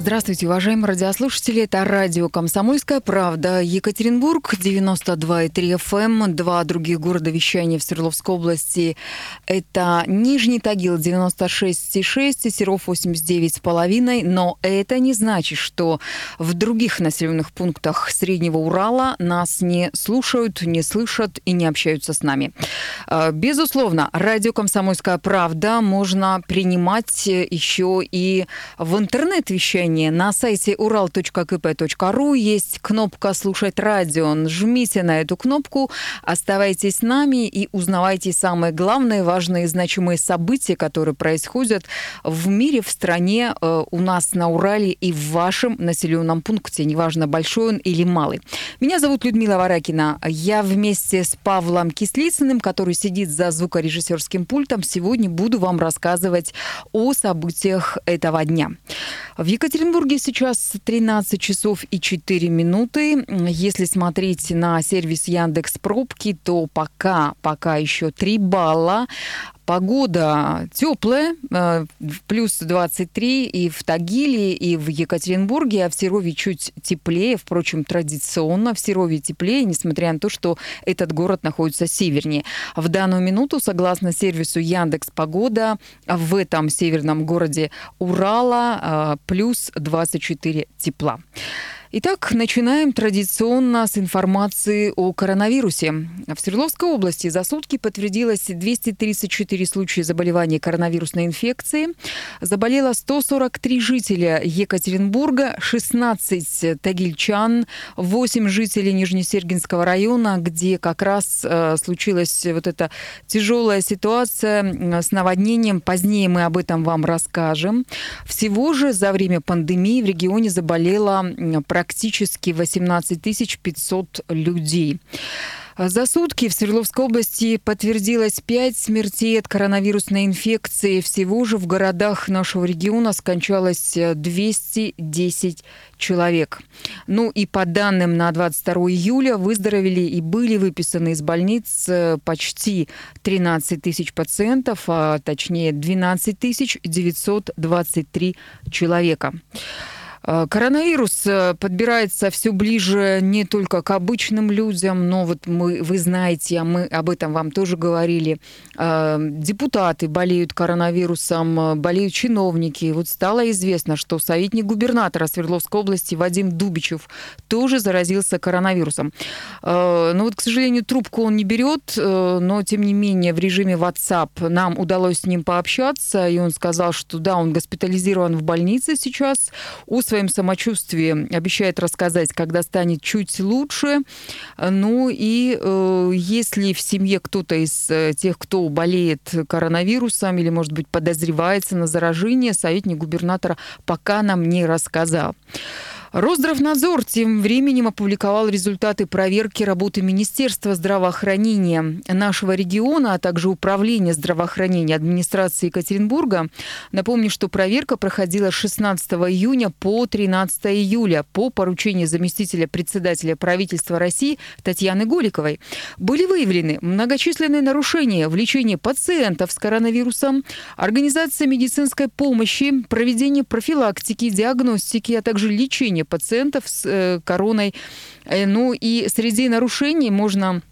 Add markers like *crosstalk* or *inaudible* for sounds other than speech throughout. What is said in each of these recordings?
Здравствуйте, уважаемые радиослушатели. Это радио «Комсомольская правда». Екатеринбург, 92,3 FM. Эм. Два других города вещания в Свердловской области. Это Нижний Тагил, 96,6 и Серов, 89,5. Но это не значит, что в других населенных пунктах Среднего Урала нас не слушают, не слышат и не общаются с нами. Э, Безусловно, радио «Комсомольская правда» можно принимать еще и в интернет-вещании на сайте ural.kp.ru есть кнопка «Слушать радио». Нажмите на эту кнопку, оставайтесь с нами и узнавайте самые главные, важные и значимые события, которые происходят в мире, в стране, э, у нас на Урале и в вашем населенном пункте, неважно, большой он или малый. Меня зовут Людмила Варакина. Я вместе с Павлом Кислицыным, который сидит за звукорежиссерским пультом, сегодня буду вам рассказывать о событиях этого дня. В Екатеринбурге сейчас 13 часов и 4 минуты. Если смотреть на сервис Яндекс Пробки, то пока, пока еще 3 балла. Погода теплая, э, плюс 23 и в Тагиле, и в Екатеринбурге, а в Серове чуть теплее, впрочем, традиционно в Серове теплее, несмотря на то, что этот город находится севернее. В данную минуту, согласно сервису Яндекс Погода, в этом северном городе Урала э, плюс 24 тепла. Итак, начинаем традиционно с информации о коронавирусе. В Свердловской области за сутки подтвердилось 234 случая заболевания коронавирусной инфекцией. Заболело 143 жителя Екатеринбурга, 16 тагильчан, 8 жителей Нижнесергинского района, где как раз э, случилась вот эта тяжелая ситуация с наводнением. Позднее мы об этом вам расскажем. Всего же за время пандемии в регионе заболело практически 18 500 людей. За сутки в Свердловской области подтвердилось 5 смертей от коронавирусной инфекции. Всего же в городах нашего региона скончалось 210 человек. Ну и по данным на 22 июля выздоровели и были выписаны из больниц э, почти 13 тысяч пациентов, а точнее 12 923 человека. Э, коронавирус э, подбирается все ближе не только к обычным людям, но вот мы, вы знаете, а мы об этом вам тоже говорили, э, депутаты болеют коронавирусом, болеют чиновники. Вот стало известно, что советник губернатора Свердловской области Вадим Дубичев тоже заразился коронавирусом. Но вот, к сожалению, трубку он не берет, но, тем не менее, в режиме WhatsApp нам удалось с ним пообщаться, и он сказал, что да, он госпитализирован в больнице сейчас, у своем самочувствии обещает рассказать, когда станет чуть лучше. Ну и э, если в семье кто-то из э, тех, кто болеет коронавирусом или, может быть, подозревается на заражение, советник губернатора пока нам не рассказал. Росздравнадзор тем временем опубликовал результаты проверки работы Министерства здравоохранения нашего региона, а также Управления здравоохранения администрации Екатеринбурга. Напомню, что проверка проходила с 16 июня по 13 июля по поручению заместителя председателя правительства России Татьяны Голиковой. Были выявлены многочисленные нарушения в лечении пациентов с коронавирусом, организация медицинской помощи, проведение профилактики, диагностики, а также лечения лечения пациентов с э, короной. Э, ну и среди нарушений можно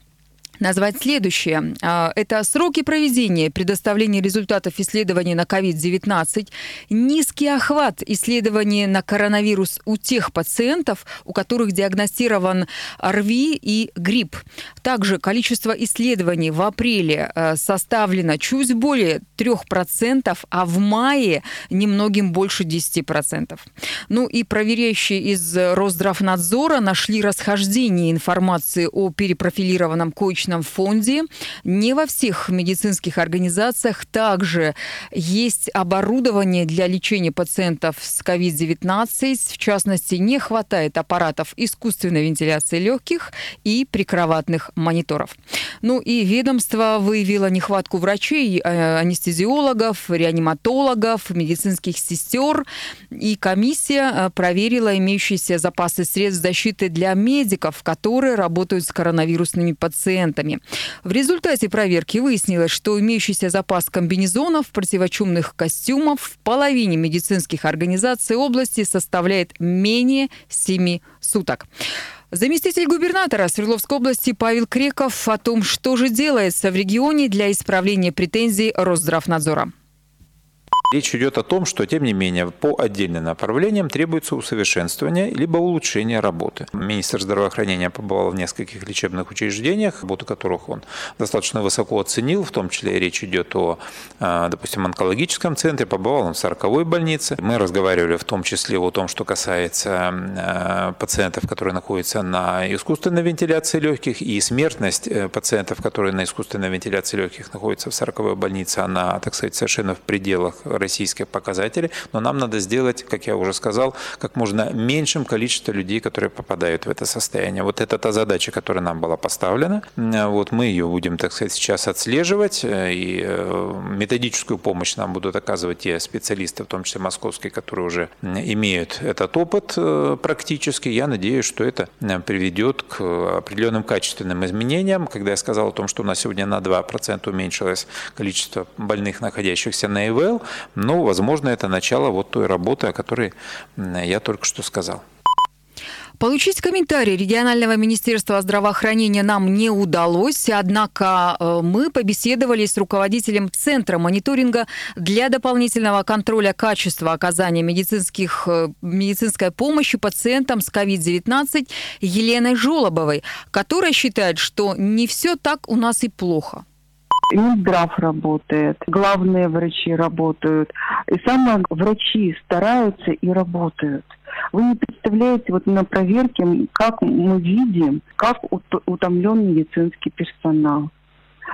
назвать следующее. А, это сроки проведения предоставления результатов исследований на COVID-19, низкий охват исследований на коронавирус у тех пациентов, у которых диагностирован РВИ и грипп. Также количество исследований в апреле э, составлено чуть более 3%, а в мае немногим больше 10%. Ну и проверяющие из Росздравнадзора нашли расхождение информации о перепрофилированном коечном жилищном фонде. Не во всех медицинских организациях также есть оборудование для лечения пациентов с COVID-19. В частности, не хватает аппаратов искусственной вентиляции легких и прикроватных мониторов. Ну и ведомство выявило нехватку врачей, э, анестезиологов, реаниматологов, медицинских сестер. И комиссия э, проверила имеющиеся запасы средств защиты для медиков, которые работают с коронавирусными пациентами. В результате проверки выяснилось, что имеющийся запас комбинезонов, противочумных костюмов в половине медицинских организаций области составляет менее 7 суток. Заместитель губернатора Свердловской области Павел Креков о том, что же делается в регионе для исправления претензий Росздравнадзора. Речь идет о том, что, тем не менее, по отдельным направлениям требуется усовершенствование либо улучшение работы. Министр здравоохранения побывал в нескольких лечебных учреждениях, работу которых он достаточно высоко оценил, в том числе речь идет о, а, допустим, онкологическом центре, побывал он в 40 больнице. Мы разговаривали в том числе о том, что касается а, пациентов, которые находятся на искусственной вентиляции легких, и смертность э, пациентов, которые на искусственной вентиляции легких находятся в 40 больнице, она, так сказать, совершенно в пределах российские показатели, но нам надо сделать, как я уже сказал, как можно меньшим количество людей, которые попадают в это состояние. Вот это та задача, которая нам была поставлена. Вот мы ее будем, так сказать, сейчас отслеживать, э, и э, методическую помощь нам будут оказывать те специалисты, в том числе московские, которые уже имеют этот опыт э, практически. Я надеюсь, что это приведет к определенным качественным изменениям. Когда я сказал о том, что у нас сегодня на 2% уменьшилось количество больных, находящихся на ИВЛ, но, возможно, это начало вот той работы, о которой я только что сказал. Получить комментарий регионального министерства здравоохранения нам не удалось, однако э, мы побеседовали с руководителем Центра мониторинга для дополнительного контроля качества оказания медицинских, э, медицинской помощи пациентам с COVID-19 Еленой Жолобовой, которая считает, что не все так у нас и плохо. Минздрав работает, главные врачи работают. И самое, врачи стараются и работают. Вы не представляете, вот на проверке, как мы видим, как утомлен медицинский персонал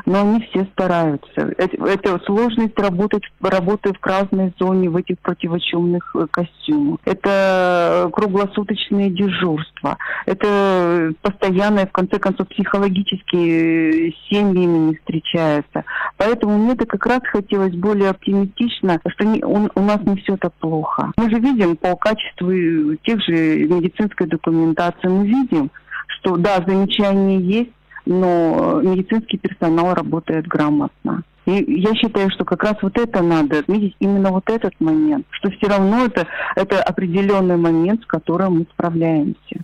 но они все стараются. Это, это сложность работать, работы в красной зоне, в этих противочумных э, костюмах. Это круглосуточные дежурства. Это постоянное, в конце концов, психологические э, семьями не встречаются. Поэтому мне это как раз хотелось более оптимистично, что не, у, у нас не все так плохо. Мы же видим по качеству тех же медицинской документации, мы видим, что да, замечания есть, но медицинский персонал работает грамотно. И я считаю, что как раз вот это надо отметить, именно вот этот момент, что все равно это, это определенный момент, с которым мы справляемся.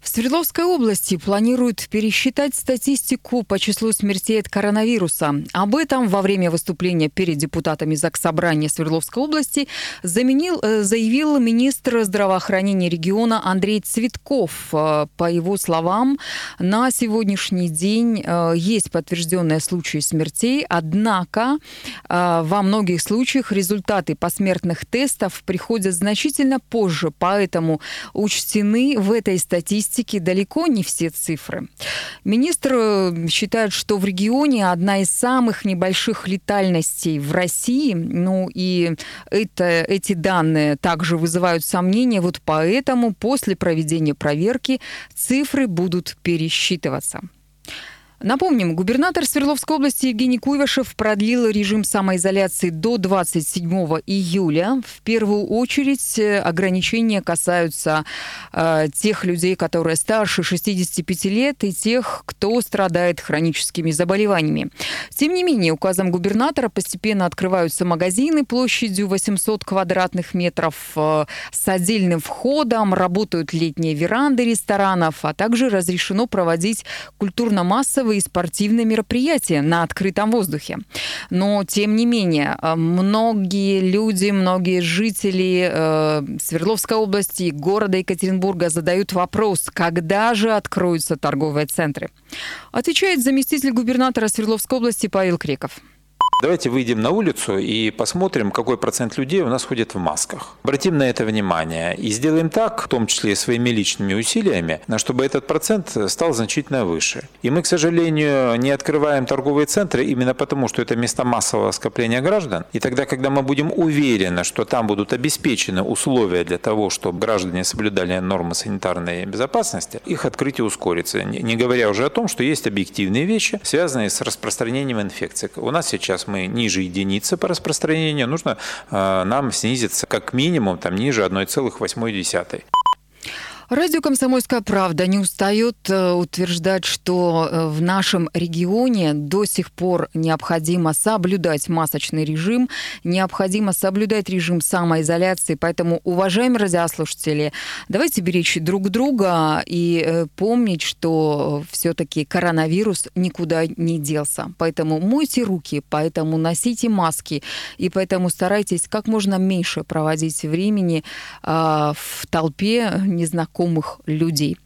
В Свердловской области планируют пересчитать статистику по числу смертей от коронавируса. Об этом во время выступления перед депутатами Заксобрания Свердловской области заменил, э, заявил министр здравоохранения региона Андрей Цветков. Э, по его словам, на сегодняшний день э, есть подтвержденные случаи смертей, однако во многих случаях результаты посмертных тестов приходят значительно позже, поэтому учтены в этой статистике статистики далеко не все цифры. Министр э, считает, что в регионе одна из самых небольших летальностей в России. Ну и это, эти данные также вызывают сомнения. Вот поэтому после проведения проверки цифры будут пересчитываться. Напомним, губернатор Свердловской области Евгений Куйвашев продлил режим самоизоляции до 27 июля. В первую очередь э, ограничения касаются э, тех людей, которые старше 65 лет и тех, кто страдает хроническими заболеваниями. Тем не менее, указом губернатора постепенно открываются магазины площадью 800 квадратных метров э, с отдельным входом, работают летние веранды ресторанов, а также разрешено проводить культурно-массовые массовые спортивные мероприятия на открытом воздухе. Но, тем не менее, э, многие люди, многие жители э, Свердловской области, города Екатеринбурга задают вопрос, когда же откроются торговые центры. Отвечает заместитель губернатора Свердловской области Павел Креков. Давайте выйдем на улицу и посмотрим, какой процент людей у нас ходит в масках. Обратим на это внимание и сделаем так, в том числе своими личными усилиями, чтобы этот процент стал значительно выше. И мы, к сожалению, не открываем торговые центры именно потому, что это места массового скопления граждан. И тогда, когда мы будем уверены, что там будут обеспечены условия для того, чтобы граждане соблюдали нормы санитарной безопасности, их открытие ускорится. Не говоря уже о том, что есть объективные вещи, связанные с распространением инфекции. У нас сейчас мы ниже единицы по распространению, нужно э, нам снизиться как минимум там ниже 1,8. Радио «Комсомольская правда» не устает э, утверждать, что э, в нашем регионе до сих пор необходимо соблюдать масочный режим, необходимо соблюдать режим самоизоляции. Поэтому, уважаемые радиослушатели, давайте беречь друг друга и э, помнить, что все-таки коронавирус никуда не делся. Поэтому мойте руки, поэтому носите маски, и поэтому старайтесь как можно меньше проводить времени в толпе незнакомых знакомых людей.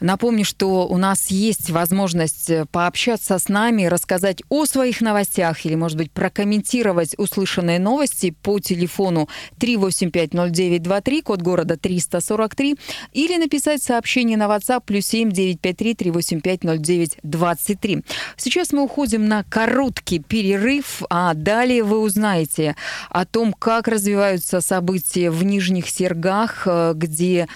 Напомню, что у нас есть возможность э, пообщаться с нами, рассказать о своих новостях или, может быть, прокомментировать услышанные новости по телефону 3850923, код города 343, или написать сообщение на WhatsApp плюс 7 953 385 0923. Сейчас мы уходим на короткий перерыв, а далее вы узнаете о том, как развиваются события в Нижних Сергах, э, где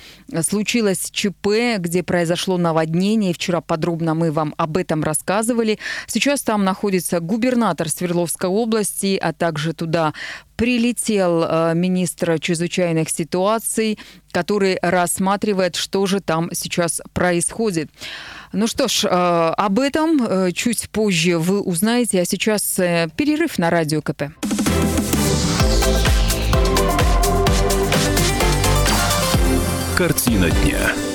случилось ЧП, где произошло произошло наводнение. Вчера подробно мы вам об этом рассказывали. Сейчас там находится губернатор Свердловской области, а также туда прилетел э, министр чрезвычайных ситуаций, который рассматривает, что же там сейчас происходит. Ну что ж, э, об этом э, чуть позже вы узнаете, а сейчас перерыв на радио КП. Картина дня.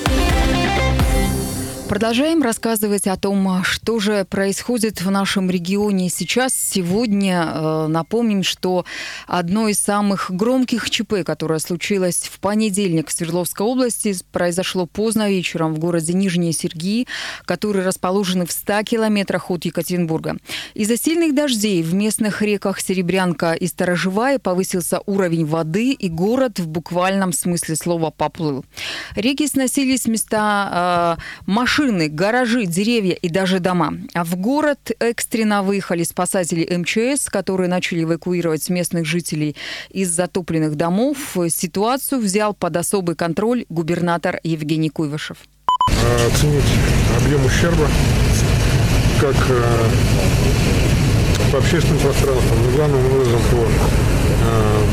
Продолжаем рассказывать о том, что же происходит в нашем регионе сейчас. Сегодня э, напомним, что одно из самых громких ЧП, которое случилось в понедельник в Свердловской области, произошло поздно вечером в городе Нижние Сергии, который расположен в 100 километрах от Екатеринбурга. Из-за сильных дождей в местных реках Серебрянка и Сторожевая повысился уровень воды, и город в буквальном смысле слова поплыл. Реки сносились места э, машины, гаражи, деревья и даже дома. А в город экстренно выехали спасатели МЧС, которые начали эвакуировать местных жителей из затопленных домов. Ситуацию взял под особый контроль губернатор Евгений Куйвышев. Оценить объем ущерба как э, по общественным пространствам, но главным образом по э,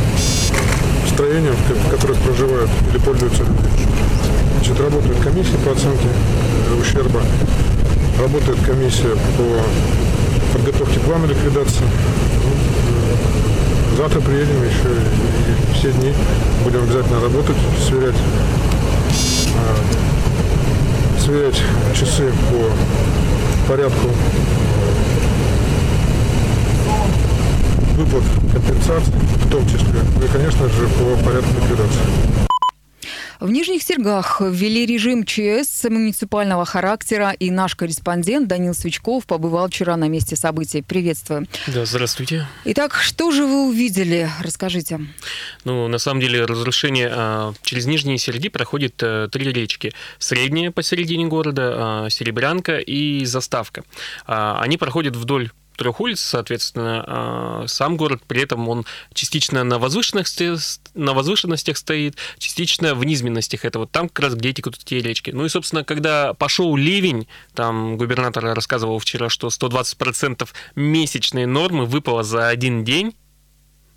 строениям, в которых проживают или пользуются люди. Значит, работает комиссия по оценке ущерба, работает комиссия по подготовке плана ликвидации. Завтра приедем еще и все дни будем обязательно работать, сверять, а, сверять часы по порядку выплат компенсаций, в том числе, ну и, конечно же, по порядку ликвидации. В Нижних Сергах ввели режим ЧС муниципального характера, и наш корреспондент Данил Свечков побывал вчера на месте событий. Приветствую. Да, здравствуйте. Итак, что же вы увидели? Расскажите. Ну, на самом деле, разрушение а, через Нижние Серги проходит а, три речки. Средняя посередине города, а, Серебрянка и Заставка. А, они проходят вдоль трех улиц, соответственно, а, сам город при этом он частично на возвышенностях, на возвышенностях стоит, частично в низменностях. Это вот там как раз, где эти речки. Ну и, собственно, когда пошел ливень, там губернатор рассказывал вчера, что 120% месячной нормы выпало за один день,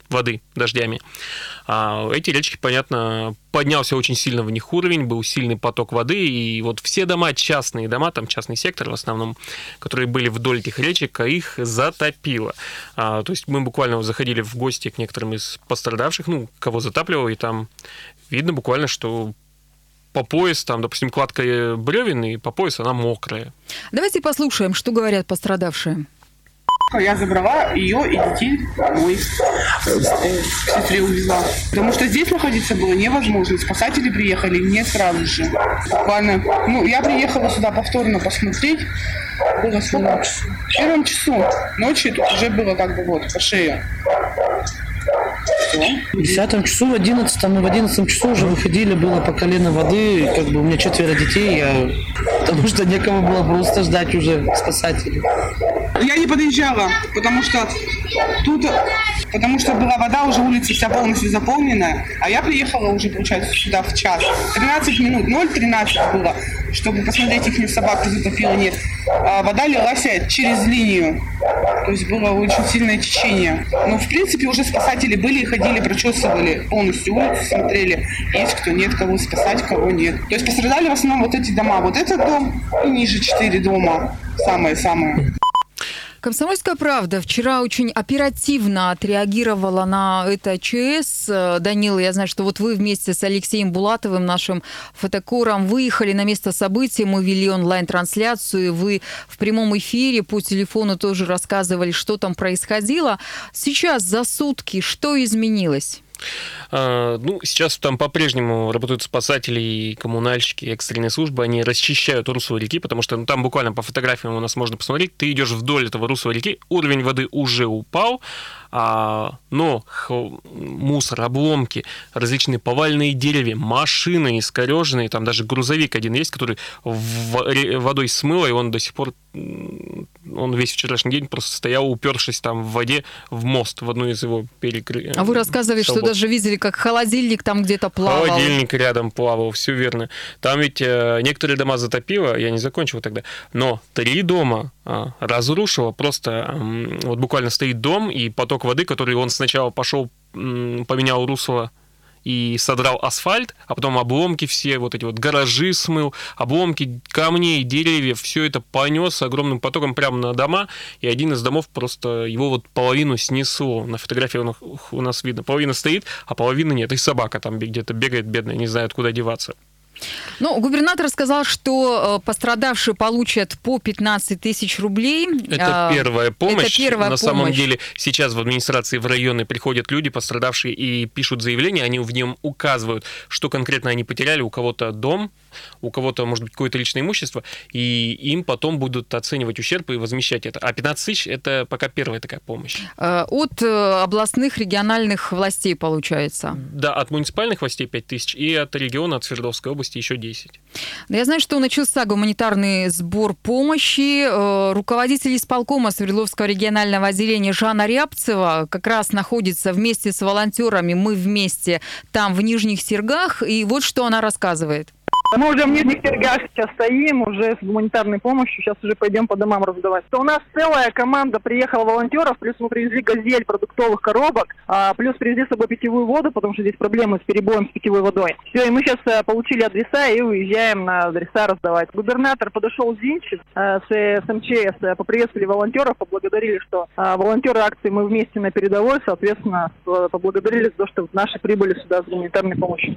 воды дождями. А эти речки, понятно, поднялся очень сильно в них уровень, был сильный поток воды, и вот все дома, частные дома, там частный сектор в основном, которые были вдоль этих речек, их затопило. А, то есть мы буквально заходили в гости к некоторым из пострадавших, ну, кого затапливало, и там видно буквально, что по пояс, там, допустим, кладка бревен, и по пояс она мокрая. Давайте послушаем, что говорят пострадавшие. Я забрала ее и детей домой. Сестре увезла. Потому что здесь находиться было невозможно. Спасатели приехали не сразу же. Буквально. Ну, я приехала сюда повторно посмотреть. Было сколько? В первом часу ночи тут уже было как бы вот по шее. В 10 часу, в 11, мы в 11 часу уже выходили, было по колено воды, как бы у меня четверо детей, я, *laughs* потому что некому было просто ждать уже спасателей. Я не подъезжала, потому что тут, потому что была вода, уже улица вся полностью заполнена, а я приехала уже, получается, сюда в час. 13 минут, 0,13 было, чтобы посмотреть их собаку затопило, нет. А вода лилась через линию, то есть было очень сильное течение. Но, в принципе, уже спасатели были и ходили, прочесывали полностью улицу, смотрели, есть кто, нет, кого спасать, кого нет. То есть пострадали в основном вот эти дома. Вот этот дом и ниже четыре дома, самые-самые. Комсомольская правда вчера очень оперативно отреагировала на это ЧС. Данила, я знаю, что вот вы вместе с Алексеем Булатовым, нашим фотокором, выехали на место события. Мы вели онлайн-трансляцию. Вы в прямом эфире по телефону тоже рассказывали, что там происходило. Сейчас за сутки что изменилось? А, ну, сейчас там по-прежнему работают спасатели и коммунальщики, экстренные службы, они расчищают русло реки, потому что ну, там буквально по фотографиям у нас можно посмотреть, ты идешь вдоль этого русла реки, уровень воды уже упал, а, но мусор, обломки, различные повальные деревья, машины искореженные, там даже грузовик один есть, который водой смыло, и он до сих пор, он весь вчерашний день просто стоял, упершись там в воде в мост, в одну из его перекрытий. А вы рассказывали, что даже видели, как холодильник там где-то плавал. Холодильник рядом плавал, все верно. Там ведь э, некоторые дома затопило, я не закончил тогда, но три дома э, разрушило, просто э, вот буквально стоит дом, и поток воды, который он сначала пошел, поменял русло и содрал асфальт, а потом обломки все, вот эти вот гаражи смыл, обломки камней, деревьев, все это понес огромным потоком прямо на дома, и один из домов просто его вот половину снесло. На фотографии у нас видно, половина стоит, а половины нет, и собака там где-то бегает бедная, не знает, куда деваться. Ну, губернатор сказал, что э, пострадавшие получат по 15 тысяч рублей. Это а, первая помощь. Это первая На помощь. самом деле сейчас в администрации в районы приходят люди, пострадавшие, и пишут заявление, они в нем указывают, что конкретно они потеряли, у кого-то дом, у кого-то, может быть, какое-то личное имущество, и им потом будут оценивать ущерб и возмещать это. А 15 тысяч – это пока первая такая помощь. Э, от э, областных, региональных властей, получается? Да, от муниципальных властей 5 тысяч, и от региона, от Свердловской области еще 10. Я знаю, что начался гуманитарный сбор помощи. Э, руководитель исполкома Свердловского регионального отделения Жанна Рябцева как раз находится вместе с волонтерами, мы вместе там, в Нижних Сергах, и вот что она рассказывает. Мы уже в Нижних сейчас стоим, уже с гуманитарной помощью, сейчас уже пойдем по домам раздавать. У нас целая команда приехала волонтеров, плюс мы привезли газель продуктовых коробок, а, плюс привезли с собой питьевую воду, потому что здесь проблемы с перебоем с питьевой водой. Все, и мы сейчас а, получили адреса и уезжаем на адреса раздавать. Губернатор подошел Зинчик а, с, МЧС, а, поприветствовали волонтеров, поблагодарили, что волонтеры акции «Мы вместе на передовой», соответственно, поблагодарили за то, что наши прибыли сюда с гуманитарной помощью.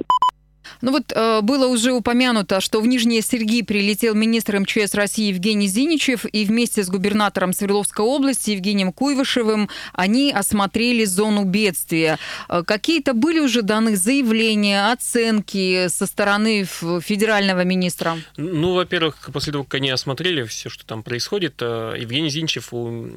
Ну вот э, было уже упомянуто, что в Нижние Серги прилетел министр МЧС России Евгений Зиничев, и вместе с губернатором Свердловской области Евгением Куйвышевым они осмотрели зону бедствия. Э, какие-то были уже даны заявления, оценки со стороны федерального министра? Ну, во-первых, после того, как они осмотрели все, что там происходит, э, Евгений Зиничев у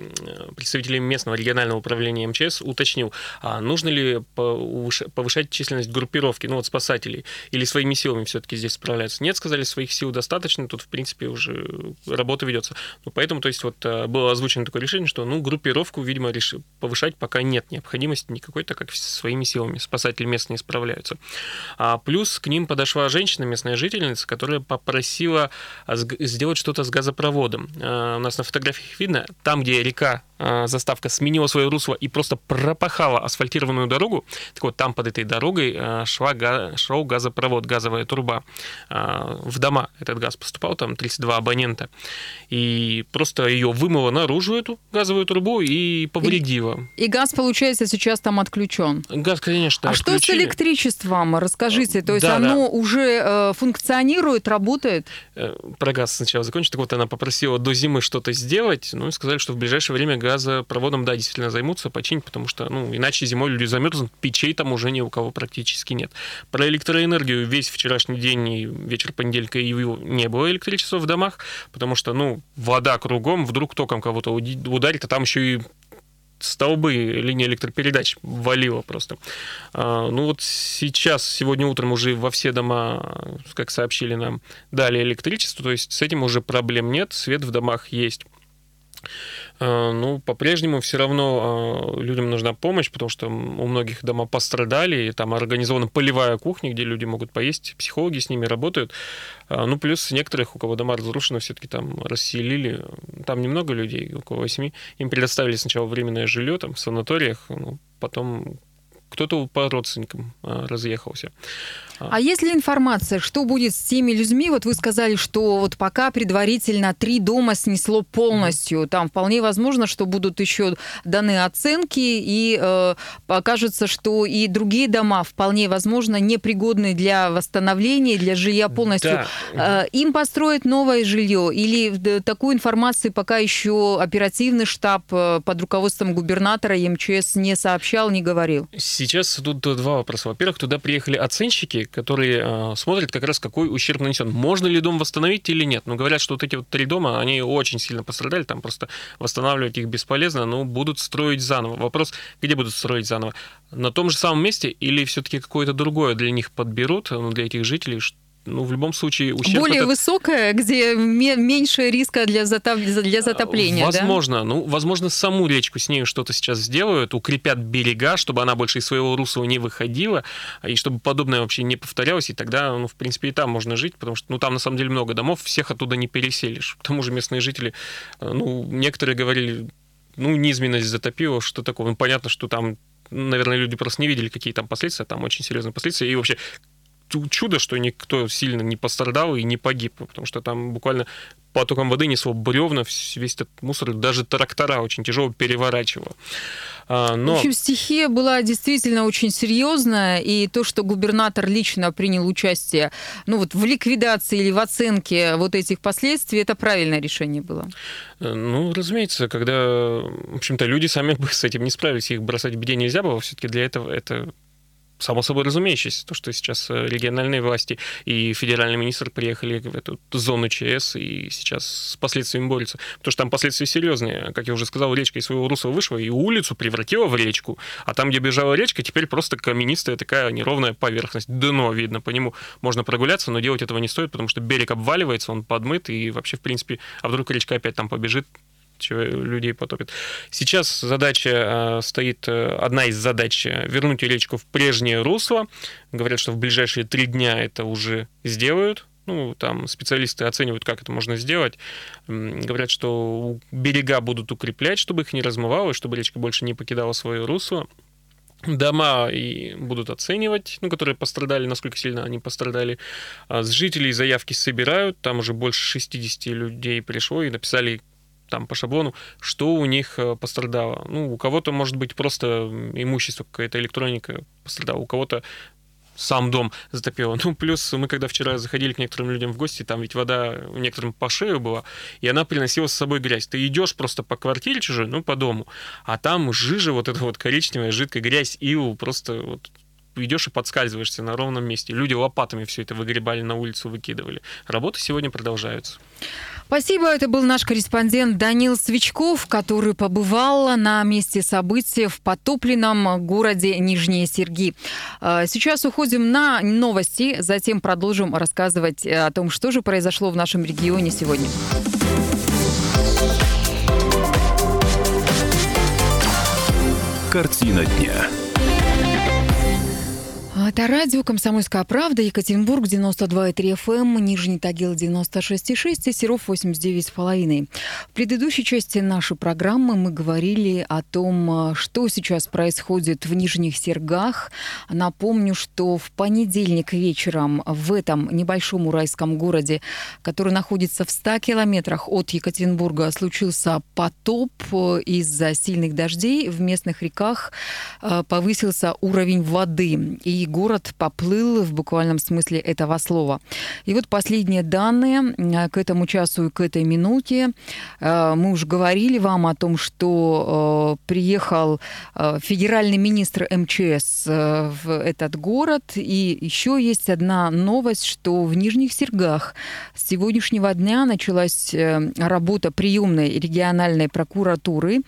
представителей местного регионального управления МЧС уточнил, а нужно ли повышать численность группировки, ну вот спасателей или своими силами все-таки здесь справляются. Нет, сказали, своих сил достаточно, тут, в принципе, уже работа ведется. Ну, поэтому, то есть, вот э, было озвучено такое решение, что, ну, группировку, видимо, реш... повышать пока нет необходимости никакой, так как своими силами спасатели местные справляются. А плюс к ним подошла женщина, местная жительница, которая попросила сделать что-то с газопроводом. А, у нас на фотографиях видно, там, где река заставка сменила свое русло и просто пропахала асфальтированную дорогу, так вот там под этой дорогой а, шла, шел газопровод газовая труба. А, в дома этот газ поступал, там 32 абонента. И просто ее вымыло наружу, эту газовую трубу, и повредило. И, и газ, получается, сейчас там отключен? Газ, конечно, А отключили. что с электричеством? Расскажите. То есть Да, оно да. уже э, функционирует, работает? Э, Про газ сначала закончить. Так вот, она попросила до зимы что-то сделать, ну и сказали, что в ближайшее время газопроводом, да, действительно займутся, починить, потому что, ну, иначе зимой люди замерзнут, печей там уже ни у кого практически нет. Про электроэнергию весь вчерашний день и вечер понедельника и не было электричества в домах, потому что, ну, вода кругом, вдруг током кого-то ударит, а там еще и столбы линии электропередач валило просто. А, Ну вот сейчас, сегодня утром уже во все дома, как сообщили нам, дали электричество, то есть с этим уже проблем нет, свет в домах есть. А, Ну, по-прежнему все равно а, людям нужна помощь, потому что у многих дома пострадали, и там организована полевая кухня, где люди могут поесть, психологи с ними работают. А, Ну, плюс некоторых, у кого дома разрушены, все-таки там расселили. Там немного людей, около восьми. Им предоставили сначала временное жилье там в санаториях, ну, потом кто-то по родственникам а, разъехался. А есть ли информация, что будет с теми людьми? Вот вы сказали, что вот пока предварительно три дома снесло полностью. Там вполне возможно, что будут еще даны оценки, и э, покажется, что и другие дома вполне возможно непригодны для восстановления, для жилья полностью. Да. Э, Им построят новое жилье? Или д- такую информацию пока еще оперативный штаб э, под руководством губернатора МЧС не сообщал, не говорил? Сейчас тут два вопроса. Во-первых, туда приехали оценщики, которые э, смотрят как раз, какой ущерб нанесен. Можно ли дом восстановить или нет? Ну, говорят, что вот эти вот три дома, они очень сильно пострадали, там просто восстанавливать их бесполезно, но будут строить заново. Вопрос, где будут строить заново? На том же самом месте или все-таки какое-то другое для них подберут, ну, для этих жителей? Ну, в любом случае, ущерб Более этот- высокая, где ме- меньше риска для, затоп- для затопления, да? Возможно. Ну, возможно, саму речку с ней что-то сейчас сделают, укрепят берега, чтобы она больше из своего русла не выходила, и чтобы подобное вообще не повторялось, и тогда, ну, в принципе, и там можно жить, потому что, ну, там на самом деле много домов, всех оттуда не переселишь. К тому же местные жители, э, ну, некоторые говорили, ну, низменность затопила, что такое. Ну, понятно, что там, наверное, люди просто не видели, какие там последствия, там очень серьезные последствия, и вообще чудо, что никто сильно не пострадал и не погиб, потому что там буквально потоком воды несло бревна, весь этот мусор, даже трактора очень тяжело переворачивало. А, В Но общем, стихия была действительно очень серьезная, и то, что губернатор лично принял участие ну, вот, в ликвидации или в оценке вот этих последствий, это правильное решение было. Э, Ну, разумеется, когда, в общем-то, люди сами бы с этим не справились, их бросать в беде нельзя было, все-таки для этого это само собой разумеющееся, то, что сейчас э, региональные власти и федеральный министр приехали в эту зону ЧС и сейчас с последствиями борются. Потому что там последствия серьезные. Как я уже сказал, речка из своего русла вышла и улицу превратила в речку, а там, где бежала речка, теперь просто каменистая такая неровная поверхность. Дно видно, по нему можно прогуляться, но делать этого не стоит, потому что берег обваливается, он подмыт, и вообще, в принципе, а вдруг речка опять там побежит, людей потопит. Сейчас задача э, стоит, э, одна из задач э, вернуть речку в прежнее русло. Говорят, что в ближайшие три дня это уже сделают. Ну, там специалисты оценивают, как это можно сделать. Говорят, что берега будут укреплять, чтобы их не размывало, чтобы речка больше не покидала свое русло. Дома и будут оценивать, ну, которые пострадали, насколько сильно они пострадали. А с жителей заявки собирают, там уже больше 60 людей пришло и написали там по шаблону, что у них э, пострадало. Ну, у кого-то, может быть, просто имущество, какая-то электроника пострадала, у кого-то сам дом затопило. *laughs* Ну, плюс мы когда вчера заходили к некоторым людям в гости, там ведь вода некоторым по шею была, и она приносила с собой грязь. Ты идешь просто по квартире чужой, ну, по дому, а там жижа, вот эта вот коричневая, жидкая грязь, ил, просто вот идешь и подскальзываешься на ровном месте. Люди лопатами все это выгребали на улицу, выкидывали. Работы сегодня продолжаются. Спасибо. Это был наш корреспондент Данил Свечков, который побывал на месте события в потопленном городе Нижние Серги. А, Сейчас уходим на новости, затем продолжим рассказывать о том, что же произошло в нашем регионе сегодня. Картина дня. Это радио «Комсомольская правда», Екатеринбург, 92,3 FM, Нижний Тагил, 96,6 и Серов, 89,5. В предыдущей части нашей программы мы говорили о том, что сейчас происходит в Нижних Сергах. Напомню, что в понедельник вечером в этом небольшом уральском городе, который находится в 100 километрах от Екатеринбурга, случился потоп из-за сильных дождей. В местных реках э, повысился уровень воды. И город поплыл в буквальном смысле этого слова. И вот последние данные э, к этому часу и к этой минуте. Э, мы уже говорили вам о том, что э, приехал федеральный министр МЧС в этот город. И еще есть одна новость, что в Нижних Сергах с сегодняшнего дня началась работа приемной региональной прокуратуры.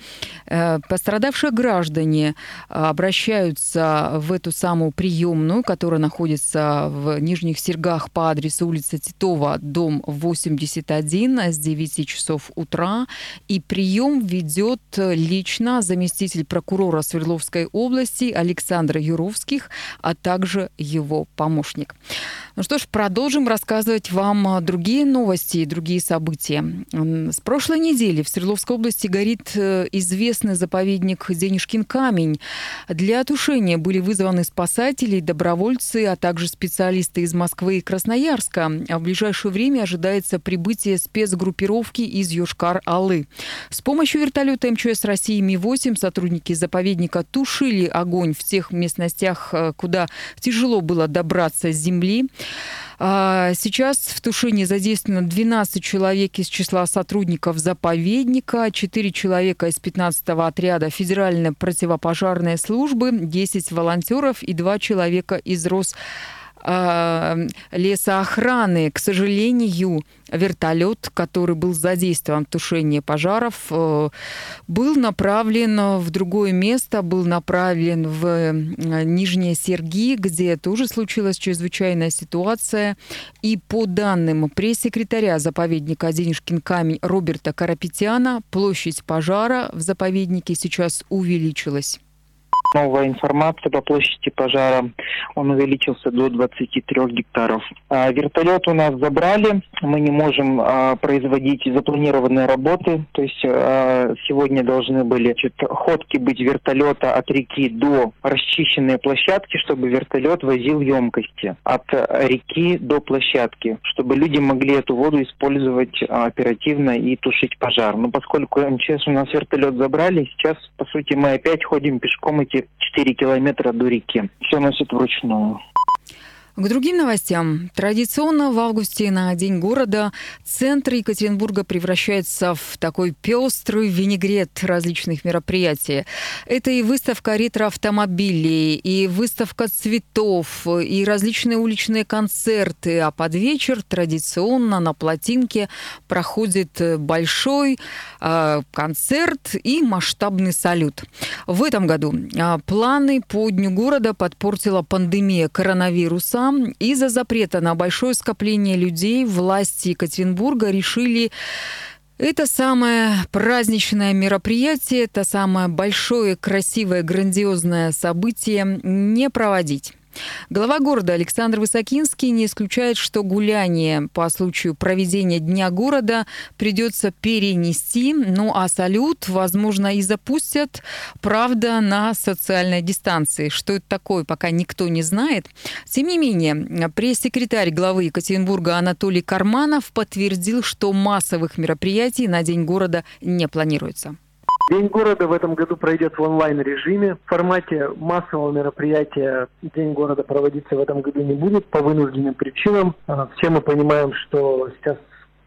Пострадавшие граждане обращаются в эту самую приемную приемную, которая находится в Нижних Сергах по адресу улица Титова, дом 81 с 9 часов утра. И прием ведет лично заместитель прокурора Свердловской области Александр Юровских, а также его помощник. Ну что ж, продолжим рассказывать вам другие новости и другие события. С прошлой недели в Свердловской области горит э, известный заповедник Денежкин камень. Для тушения были вызваны спасатели, добровольцы, а также специалисты из Москвы и Красноярска. А в ближайшее время ожидается прибытие спецгруппировки из Йошкар-Аллы. С помощью вертолета МЧС России Ми-8 сотрудники заповедника тушили огонь в тех местностях, э, куда тяжело было добраться с земли. А, сейчас в тушении задействовано 12 человек из числа сотрудников заповедника, 4 человека из 15-го отряда Федеральной противопожарной службы, 10 волонтеров и 2 человека из Рос лесоохраны. К сожалению, вертолет, который был задействован в тушении пожаров, э, был направлен в другое место, был направлен в э, Нижние Серги, где тоже случилась чрезвычайная ситуация. И по данным пресс-секретаря заповедника Денежкин камень Роберта Карапетяна, площадь пожара в заповеднике сейчас увеличилась новая информация по площади пожара. Он увеличился до 23 гектаров. А, вертолет у нас забрали. Мы не можем а, производить запланированные работы. То есть а, сегодня должны были значит, ходки быть вертолета от реки до расчищенной площадки, чтобы вертолет возил емкости от реки до площадки, чтобы люди могли эту воду использовать оперативно и тушить пожар. Но поскольку МЧС у нас вертолет забрали, сейчас, по сути, мы опять ходим пешком эти 4 километра до реки. Все носит вручную. К другим новостям. Традиционно в августе на День города центр Екатеринбурга превращается в такой пестрый винегрет различных мероприятий. Это и выставка ретро-автомобилей, и выставка цветов, и различные уличные концерты. А под вечер традиционно на плотинке проходит большой э, концерт и масштабный салют. В этом году э, планы по Дню города подпортила пандемия коронавируса из-за запрета на большое скопление людей власти Екатеринбурга решили это самое праздничное мероприятие, это самое большое, красивое, грандиозное событие не проводить. Глава города Александр Высокинский не исключает, что гуляние по случаю проведения Дня города придется перенести, ну а салют, возможно, и запустят, правда, на социальной дистанции. Что это такое, пока никто не знает. Тем не менее, пресс-секретарь главы Екатеринбурга Анатолий Карманов подтвердил, что массовых мероприятий на День города не планируется. День города в этом году пройдет в онлайн-режиме. В формате массового мероприятия День города проводиться в этом году не будет по вынужденным причинам. А, все мы понимаем, что сейчас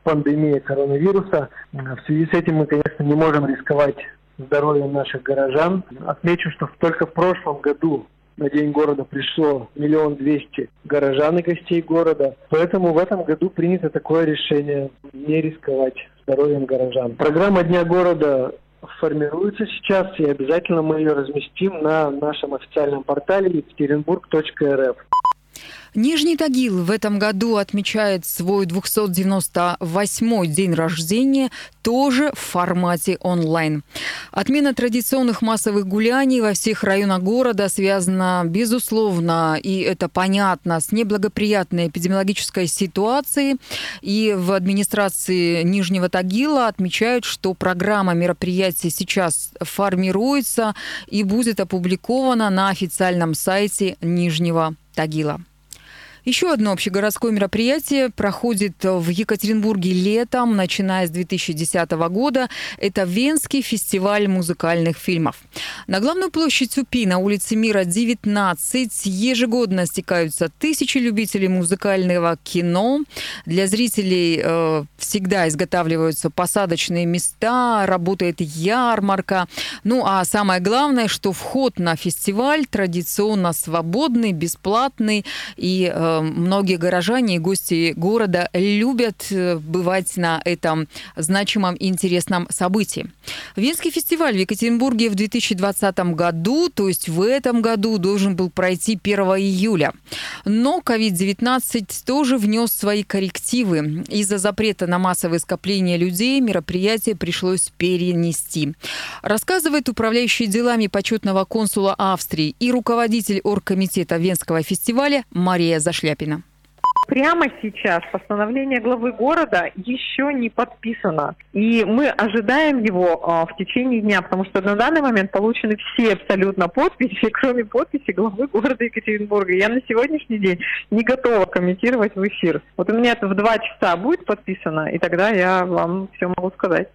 пандемия коронавируса. В связи с этим мы, конечно, не можем рисковать здоровьем наших горожан. Отмечу, что только в прошлом году на День города пришло миллион двести горожан и гостей города. Поэтому в этом году принято такое решение не рисковать здоровьем горожан. Программа Дня города формируется сейчас, и обязательно мы ее разместим на нашем официальном портале екатеринбург.рф. Нижний Тагил в этом году отмечает свой 298-й день рождения тоже в формате онлайн. Отмена традиционных массовых гуляний во всех районах города связана, безусловно, и это понятно, с неблагоприятной эпидемиологической ситуацией. И в администрации Нижнего Тагила отмечают, что программа мероприятий сейчас формируется и будет опубликована на официальном сайте Нижнего Тагила. Еще одно общегородское мероприятие проходит в Екатеринбурге летом, начиная с 2010 года. Это Венский фестиваль музыкальных фильмов. На главную площадь УПИ на улице Мира 19 ежегодно стекаются тысячи любителей музыкального кино. Для зрителей э, всегда изготавливаются посадочные места, работает ярмарка. Ну а самое главное, что вход на фестиваль традиционно свободный, бесплатный и э, многие горожане и гости города любят э, бывать на этом значимом и интересном событии. Венский фестиваль в Екатеринбурге в 2020 году, то есть в этом году, должен был пройти 1 июля. Но COVID-19 тоже внес свои коррективы. Из-за запрета на массовые скопления людей мероприятие пришлось перенести. Рассказывает управляющий делами почетного консула Австрии и руководитель оргкомитета Венского фестиваля Мария Зашли. Шляпина. Прямо сейчас постановление главы города еще не подписано. И мы ожидаем его э, в течение дня, потому что на данный момент получены все абсолютно подписи, *laughs* кроме подписи главы города Екатеринбурга. Я на сегодняшний день не готова комментировать в эфир. Вот у меня это в два часа будет подписано, и тогда я вам все могу сказать.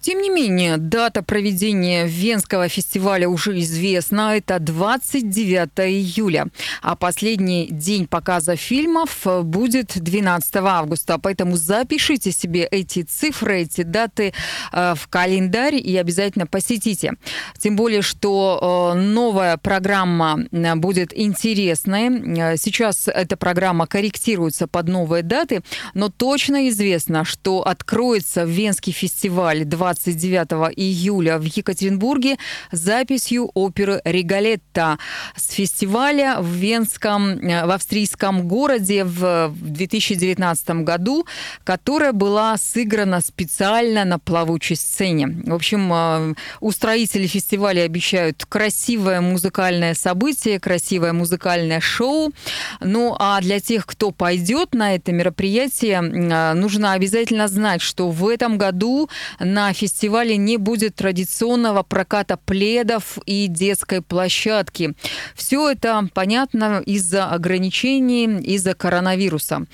Тем не менее, дата проведения Венского фестиваля уже известна. Это 29 июля. А последний день показа фильмов будет 12 августа. Поэтому запишите себе эти цифры, эти даты э, в календарь и обязательно посетите. Тем более, что э, новая программа э, будет интересной. Сейчас эта программа корректируется под новые даты, но точно известно, что откроется Венский фестиваль фестиваль 29 июля в Екатеринбурге записью оперы «Ригалетта» с фестиваля в Венском, э, в австрийском городе в 2019 году, которая была сыграна специально на плавучей сцене. В общем, э, устроители фестиваля обещают красивое музыкальное событие, красивое музыкальное шоу. Ну, а для тех, кто пойдет на это мероприятие, э, нужно обязательно знать, что в этом году на фестивале не будет традиционного проката пледов и детской площадки. Все это понятно из-за ограничений, из-за коронавируса.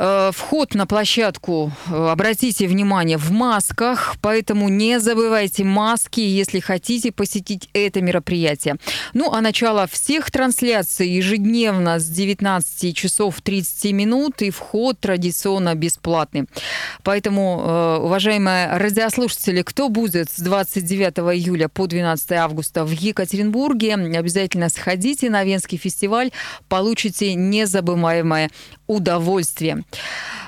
Э, вход на площадку, э, обратите внимание, в масках, поэтому не забывайте маски, если хотите посетить это мероприятие. Ну, а начало всех трансляций ежедневно с 19 часов 30 минут, и вход традиционно бесплатный. Поэтому, э, уважаемые радиослушатели, кто будет с 29 июля по 12 августа в Екатеринбурге, обязательно сходите на Венский фестиваль, получите незабываемое удовольствие.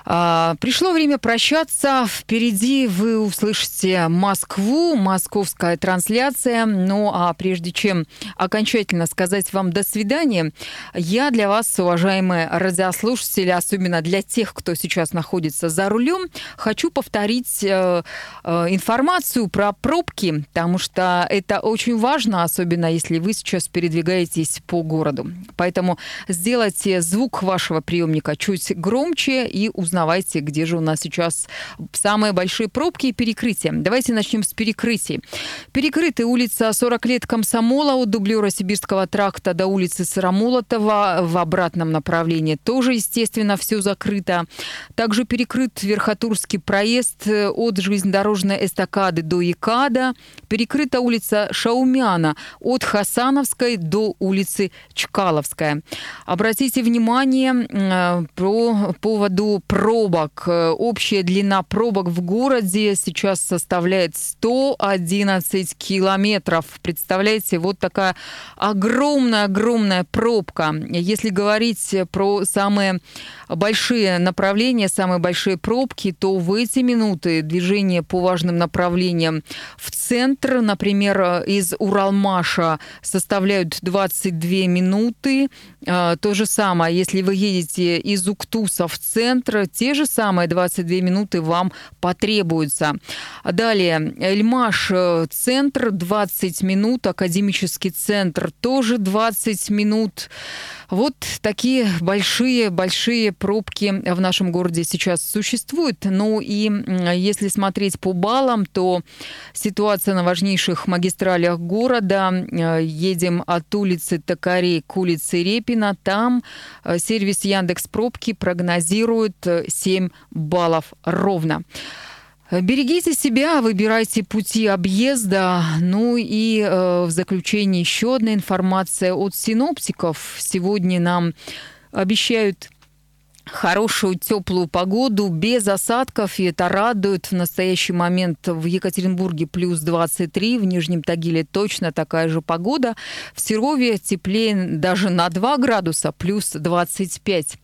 А, пришло время прощаться. Впереди вы услышите Москву, московская трансляция. Ну а прежде чем окончательно сказать вам до свидания, я для вас, уважаемые радиослушатели, особенно для тех, кто сейчас находится за рулем, хочу повторить э, э, информацию про пробки, потому что это очень важно, особенно если вы сейчас передвигаетесь по городу. Поэтому сделайте звук вашего приемника чуть громче и узнавайте узнавайте, где же у нас сейчас самые большие пробки и перекрытия. Давайте начнем с перекрытий. Перекрыты улица 40 лет Комсомола от дублера Сибирского тракта до улицы Сыромолотова в обратном направлении. Тоже, естественно, все закрыто. Также перекрыт Верхотурский проезд от железнодорожной эстакады до Якада. Перекрыта улица Шаумяна от Хасановской до улицы Чкаловская. Обратите внимание э, по поводу пробок. Общая длина пробок в городе сейчас составляет 111 километров. Представляете, вот такая огромная-огромная пробка. Если говорить про самые большие направления, самые большие пробки, то в эти минуты движение по важным направлениям в центр, например, из Уралмаша составляют 22 минуты. А, то же самое, если вы едете из Уктуса в центр, те же самые 22 минуты вам потребуются. Далее, Эльмаш, э, центр 20 минут, академический центр тоже 20 минут. Вот такие большие-большие пробки в нашем городе сейчас существуют. Ну и если смотреть по баллам, то ситуация на важнейших магистралях города. Э, едем от улицы Токарей к улице Репина. Там э, сервис Яндекс Пробки прогнозирует 7 э, баллов ровно. Берегите себя, выбирайте пути объезда. Ну и э, в заключение еще одна информация от синоптиков. Сегодня нам обещают хорошую теплую погоду без осадков, и это радует. В настоящий момент в Екатеринбурге плюс 23, в Нижнем Тагиле точно такая же погода. В Серове теплее даже на 2 градуса, плюс 25.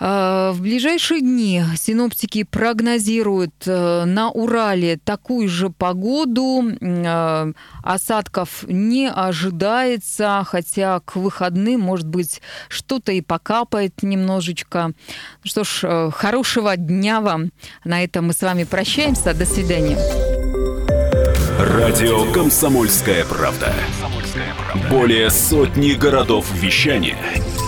Э, в ближайшие дни синоптики прогнозируют э, на Урале такую же погоду. Э, осадков не ожидается, хотя к выходным, может быть, что-то и покапает немножечко. Ну что ж, хорошего дня вам. На этом мы с вами прощаемся. До свидания. Радио «Комсомольская правда». Более сотни городов вещания –